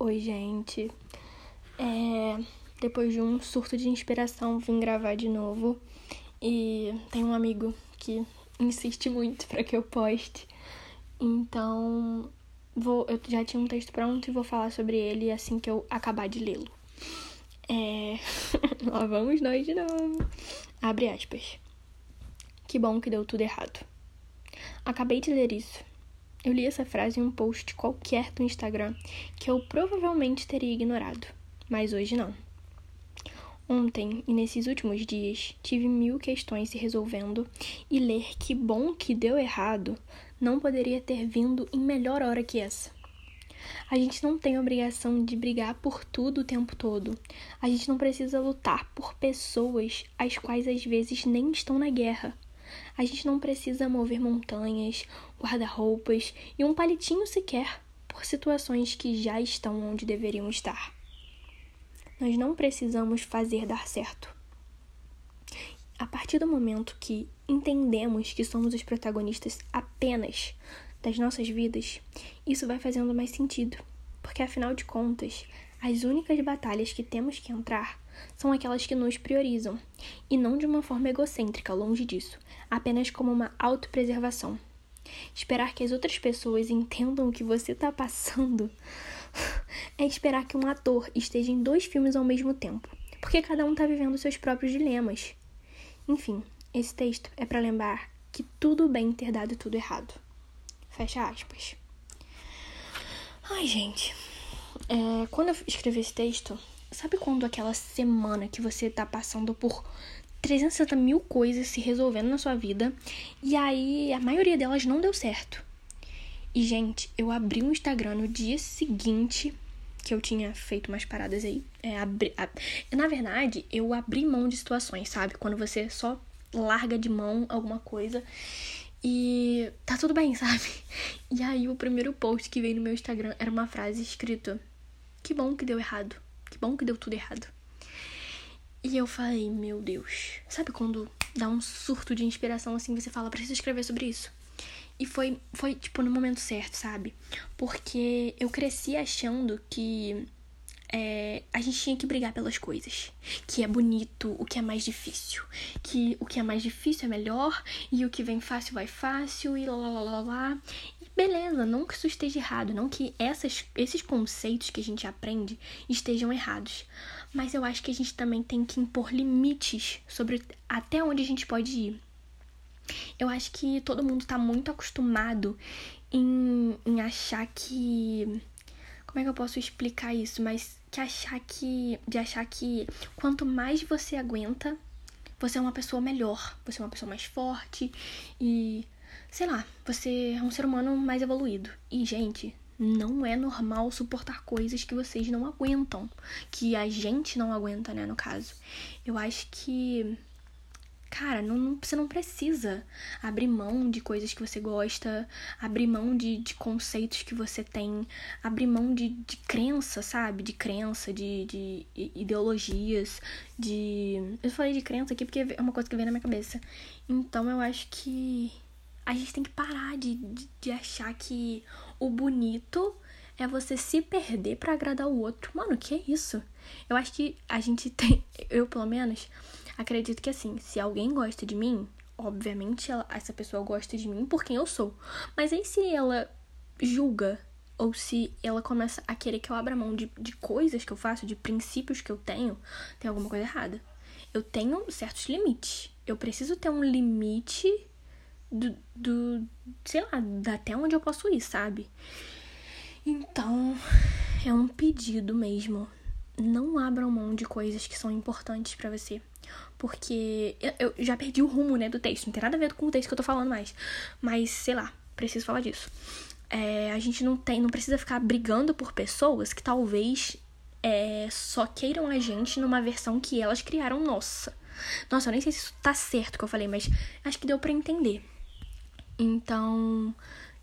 Oi, gente. É, depois de um surto de inspiração, vim gravar de novo. E tem um amigo que insiste muito para que eu poste. Então, vou, eu já tinha um texto pronto e vou falar sobre ele assim que eu acabar de lê-lo. É... Lá vamos nós de novo. Abre aspas. Que bom que deu tudo errado. Acabei de ler isso. Eu li essa frase em um post qualquer do Instagram que eu provavelmente teria ignorado, mas hoje não. Ontem e nesses últimos dias tive mil questões se resolvendo e ler que bom que deu errado não poderia ter vindo em melhor hora que essa. A gente não tem obrigação de brigar por tudo o tempo todo. A gente não precisa lutar por pessoas as quais às vezes nem estão na guerra. A gente não precisa mover montanhas, guarda-roupas e um palitinho sequer por situações que já estão onde deveriam estar. Nós não precisamos fazer dar certo. A partir do momento que entendemos que somos os protagonistas apenas das nossas vidas, isso vai fazendo mais sentido, porque afinal de contas, as únicas batalhas que temos que entrar são aquelas que nos priorizam, e não de uma forma egocêntrica, longe disso, apenas como uma autopreservação. Esperar que as outras pessoas entendam o que você está passando é esperar que um ator esteja em dois filmes ao mesmo tempo, porque cada um está vivendo seus próprios dilemas. Enfim, esse texto é para lembrar que tudo bem ter dado tudo errado. Fecha aspas. Ai, gente. É, quando eu escrevi esse texto, Sabe quando aquela semana que você tá passando por 360 mil coisas se resolvendo na sua vida e aí a maioria delas não deu certo? E, gente, eu abri o Instagram no dia seguinte que eu tinha feito umas paradas aí. É, abri, ab... Na verdade, eu abri mão de situações, sabe? Quando você só larga de mão alguma coisa e tá tudo bem, sabe? E aí o primeiro post que veio no meu Instagram era uma frase escrita: Que bom que deu errado. Que bom que deu tudo errado. E eu falei, meu Deus. Sabe quando dá um surto de inspiração assim, você fala, preciso escrever sobre isso? E foi, foi tipo, no momento certo, sabe? Porque eu cresci achando que é, a gente tinha que brigar pelas coisas. Que é bonito, o que é mais difícil. Que o que é mais difícil é melhor, e o que vem fácil vai fácil, e lá lá lá lá lá. Beleza, não que isso esteja errado, não que essas, esses conceitos que a gente aprende estejam errados. Mas eu acho que a gente também tem que impor limites sobre até onde a gente pode ir. Eu acho que todo mundo está muito acostumado em, em achar que. Como é que eu posso explicar isso? Mas que achar que. De achar que quanto mais você aguenta, você é uma pessoa melhor, você é uma pessoa mais forte e sei lá, você é um ser humano mais evoluído. E, gente, não é normal suportar coisas que vocês não aguentam. Que a gente não aguenta, né, no caso. Eu acho que. Cara, não, não, você não precisa abrir mão de coisas que você gosta, abrir mão de, de conceitos que você tem, abrir mão de, de crença, sabe? De crença, de, de ideologias, de. Eu falei de crença aqui porque é uma coisa que vem na minha cabeça. Então eu acho que a gente tem que parar de, de, de achar que o bonito é você se perder para agradar o outro. Mano, que é isso? Eu acho que a gente tem. Eu, pelo menos, acredito que assim, se alguém gosta de mim, obviamente ela, essa pessoa gosta de mim por quem eu sou. Mas aí se ela julga ou se ela começa a querer que eu abra mão de, de coisas que eu faço, de princípios que eu tenho, tem alguma coisa errada. Eu tenho certos limites. Eu preciso ter um limite do, do sei lá, até onde eu posso ir, sabe? Então, é um pedido mesmo. Não abram mão de coisas que são importantes para você. Porque eu, já perdi o rumo, né, do texto. Não tem nada a ver com o texto que eu tô falando mais. Mas, sei lá, preciso falar disso. É, a gente não tem, não precisa ficar brigando por pessoas que talvez é, só queiram a gente numa versão que elas criaram nossa. Nossa, eu nem sei se isso tá certo que eu falei, mas acho que deu para entender. Então,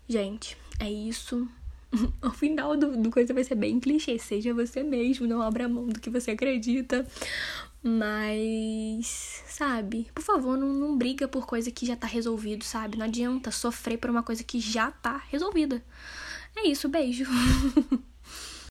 gente, é isso. o final do, do coisa vai ser bem clichê. Seja você mesmo, não abra mão do que você acredita. Mas, sabe, por favor, não, não briga por coisa que já tá resolvido, sabe? Não adianta sofrer por uma coisa que já tá resolvida. É isso, beijo.